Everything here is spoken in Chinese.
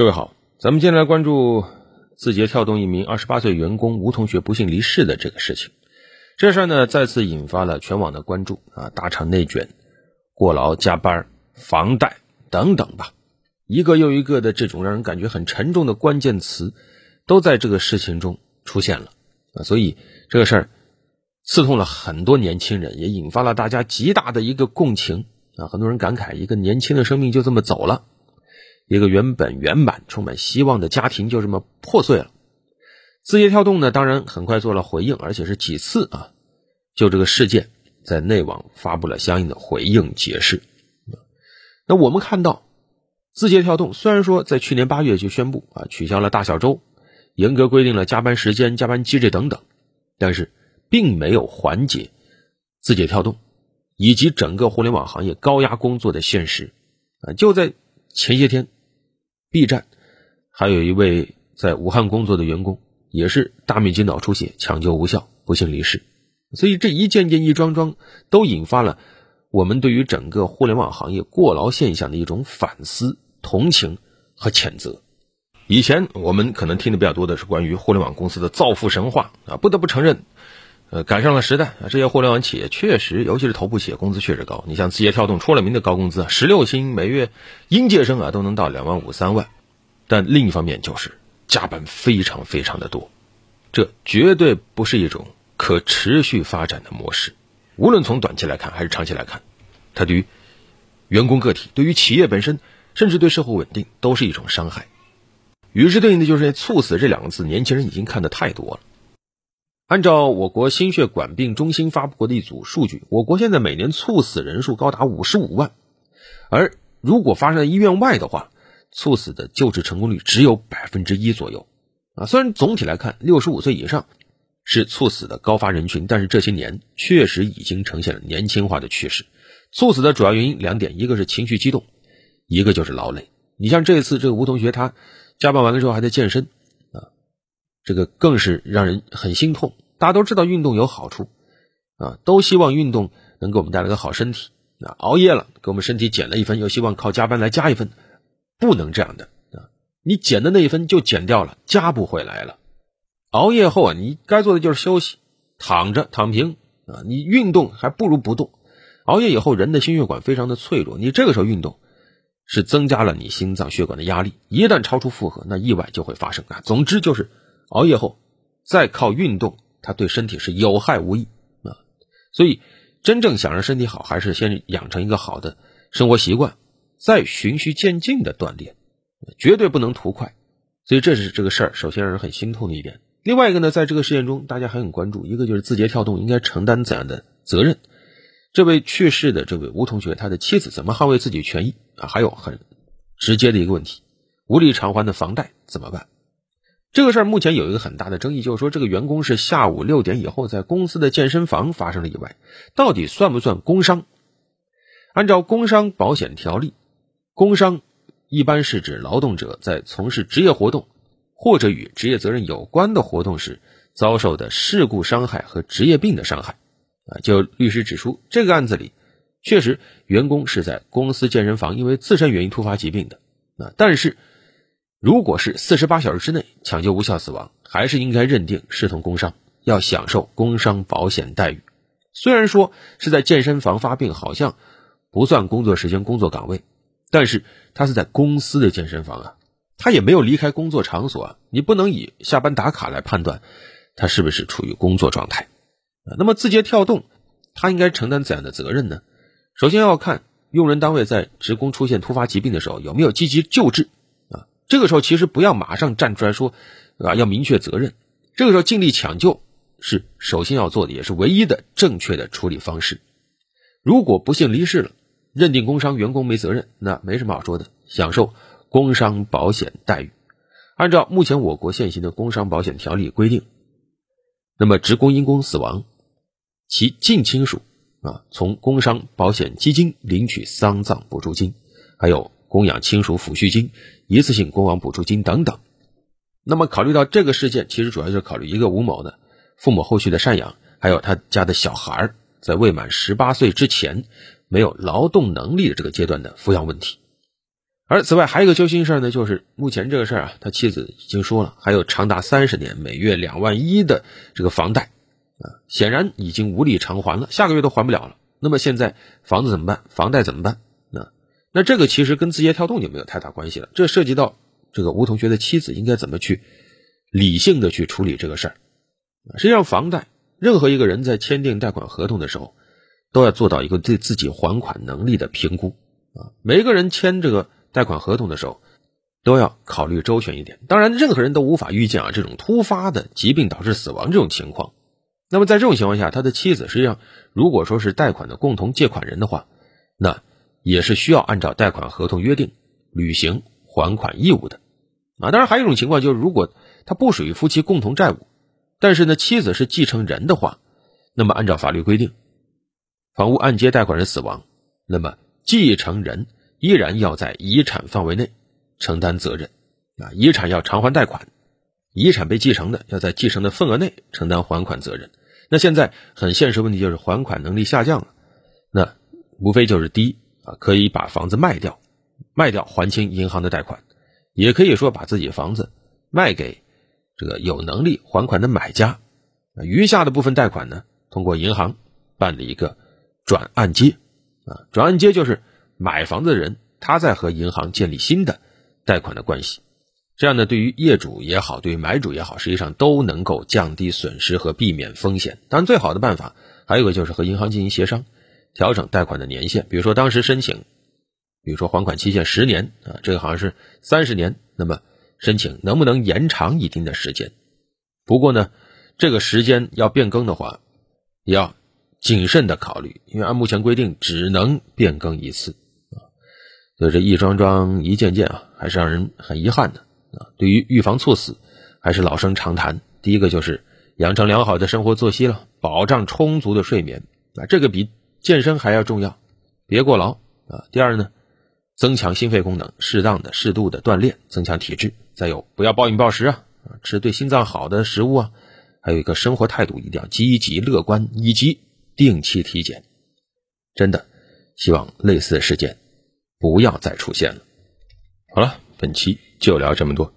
各位好，咱们接下来关注字节跳动一名二十八岁员工吴同学不幸离世的这个事情。这事儿呢，再次引发了全网的关注啊！大厂内卷、过劳加班、房贷等等吧，一个又一个的这种让人感觉很沉重的关键词，都在这个事情中出现了啊！所以这个事儿刺痛了很多年轻人，也引发了大家极大的一个共情啊！很多人感慨，一个年轻的生命就这么走了。一个原本圆满、充满希望的家庭就这么破碎了。字节跳动呢，当然很快做了回应，而且是几次啊，就这个事件在内网发布了相应的回应解释。那我们看到，字节跳动虽然说在去年八月就宣布啊取消了大小周，严格规定了加班时间、加班机制等等，但是并没有缓解字节跳动以及整个互联网行业高压工作的现实啊，就在前些天。B 站还有一位在武汉工作的员工，也是大面积脑出血，抢救无效，不幸离世。所以这一件件一桩桩，都引发了我们对于整个互联网行业过劳现象的一种反思、同情和谴责。以前我们可能听的比较多的是关于互联网公司的造富神话啊，不得不承认，呃，赶上了时代啊，这些互联网企业确实，尤其是头部企业，工资确实高。你像字节跳动出了名的高工资，十六薪每月，应届生啊都能到两万五三万。但另一方面就是加班非常非常的多，这绝对不是一种可持续发展的模式。无论从短期来看还是长期来看，它对于员工个体、对于企业本身，甚至对社会稳定都是一种伤害。与之对应的就是“猝死”这两个字，年轻人已经看的太多了。按照我国心血管病中心发布过的一组数据，我国现在每年猝死人数高达五十五万，而如果发生在医院外的话，猝死的救治成功率只有百分之一左右，啊，虽然总体来看，六十五岁以上是猝死的高发人群，但是这些年确实已经呈现了年轻化的趋势。猝死的主要原因两点，一个是情绪激动，一个就是劳累。你像这次这个吴同学，他加班完了之后还在健身，这个更是让人很心痛。大家都知道运动有好处，啊，都希望运动能给我们带来个好身体。啊，熬夜了给我们身体减了一分，又希望靠加班来加一分。不能这样的啊！你减的那一分就减掉了，加不回来了。熬夜后啊，你该做的就是休息，躺着躺平啊。你运动还不如不动。熬夜以后，人的心血管非常的脆弱，你这个时候运动，是增加了你心脏血管的压力。一旦超出负荷，那意外就会发生啊。总之就是，熬夜后再靠运动，它对身体是有害无益啊。所以，真正想让身体好，还是先养成一个好的生活习惯。再循序渐进的锻炼，绝对不能图快，所以这是这个事儿首先让人很心痛的一点。另外一个呢，在这个事件中，大家还很关注，一个就是字节跳动应该承担怎样的责任？这位去世的这位吴同学，他的妻子怎么捍卫自己权益啊？还有很直接的一个问题，无力偿还的房贷怎么办？这个事儿目前有一个很大的争议，就是说这个员工是下午六点以后在公司的健身房发生了意外，到底算不算工伤？按照工伤保险条例。工伤一般是指劳动者在从事职业活动或者与职业责任有关的活动时遭受的事故伤害和职业病的伤害。啊，就律师指出，这个案子里确实员工是在公司健身房因为自身原因突发疾病的。啊，但是如果是四十八小时之内抢救无效死亡，还是应该认定视同工伤，要享受工伤保险待遇。虽然说是在健身房发病，好像不算工作时间、工作岗位。但是他是在公司的健身房啊，他也没有离开工作场所啊，你不能以下班打卡来判断他是不是处于工作状态。那么字节跳动，他应该承担怎样的责任呢？首先要看用人单位在职工出现突发疾病的时候有没有积极救治。这个时候其实不要马上站出来说啊要明确责任，这个时候尽力抢救是首先要做的，也是唯一的正确的处理方式。如果不幸离世了。认定工伤，员工没责任，那没什么好说的，享受工伤保险待遇。按照目前我国现行的工伤保险条例规定，那么职工因公死亡，其近亲属啊，从工伤保险基金领取丧葬补助金，还有供养亲属抚恤金、一次性工亡补助金等等。那么考虑到这个事件，其实主要就是考虑一个吴某的父母后续的赡养，还有他家的小孩在未满十八岁之前。没有劳动能力的这个阶段的抚养问题，而此外还有一个揪心事儿呢，就是目前这个事儿啊，他妻子已经说了，还有长达三十年、每月两万一的这个房贷啊，显然已经无力偿还了，下个月都还不了了。那么现在房子怎么办？房贷怎么办？那这个其实跟字节跳动就没有太大关系了，这涉及到这个吴同学的妻子应该怎么去理性的去处理这个事儿。实际上，房贷任何一个人在签订贷款合同的时候，都要做到一个对自己还款能力的评估啊。每一个人签这个。贷款合同的时候，都要考虑周全一点。当然，任何人都无法预见啊这种突发的疾病导致死亡这种情况。那么在这种情况下，他的妻子实际上如果说是贷款的共同借款人的话，那也是需要按照贷款合同约定履行还款义务的啊。当然，还有一种情况就是，如果他不属于夫妻共同债务，但是呢妻子是继承人的话，那么按照法律规定，房屋按揭贷款人死亡，那么继承人。依然要在遗产范围内承担责任，啊，遗产要偿还贷款，遗产被继承的要在继承的份额内承担还款责任。那现在很现实问题就是还款能力下降了，那无非就是第一啊，可以把房子卖掉，卖掉还清银行的贷款，也可以说把自己房子卖给这个有能力还款的买家，余下的部分贷款呢，通过银行办理一个转按揭，啊，转按揭就是。买房子的人，他在和银行建立新的贷款的关系，这样呢，对于业主也好，对于买主也好，实际上都能够降低损失和避免风险。当然，最好的办法还有一个就是和银行进行协商，调整贷款的年限。比如说当时申请，比如说还款期限十年啊，这个好像是三十年，那么申请能不能延长一定的时间？不过呢，这个时间要变更的话，要谨慎的考虑，因为按目前规定只能变更一次。所以这一桩桩一件件啊，还是让人很遗憾的啊。对于预防猝死，还是老生常谈。第一个就是养成良好的生活作息了，保障充足的睡眠啊，这个比健身还要重要，别过劳啊。第二呢，增强心肺功能，适当的、适度的锻炼，增强体质。再有，不要暴饮暴食啊，吃对心脏好的食物啊。还有一个生活态度一定要积极乐观，以及定期体检。真的，希望类似的事件。不要再出现了。好了，本期就聊这么多。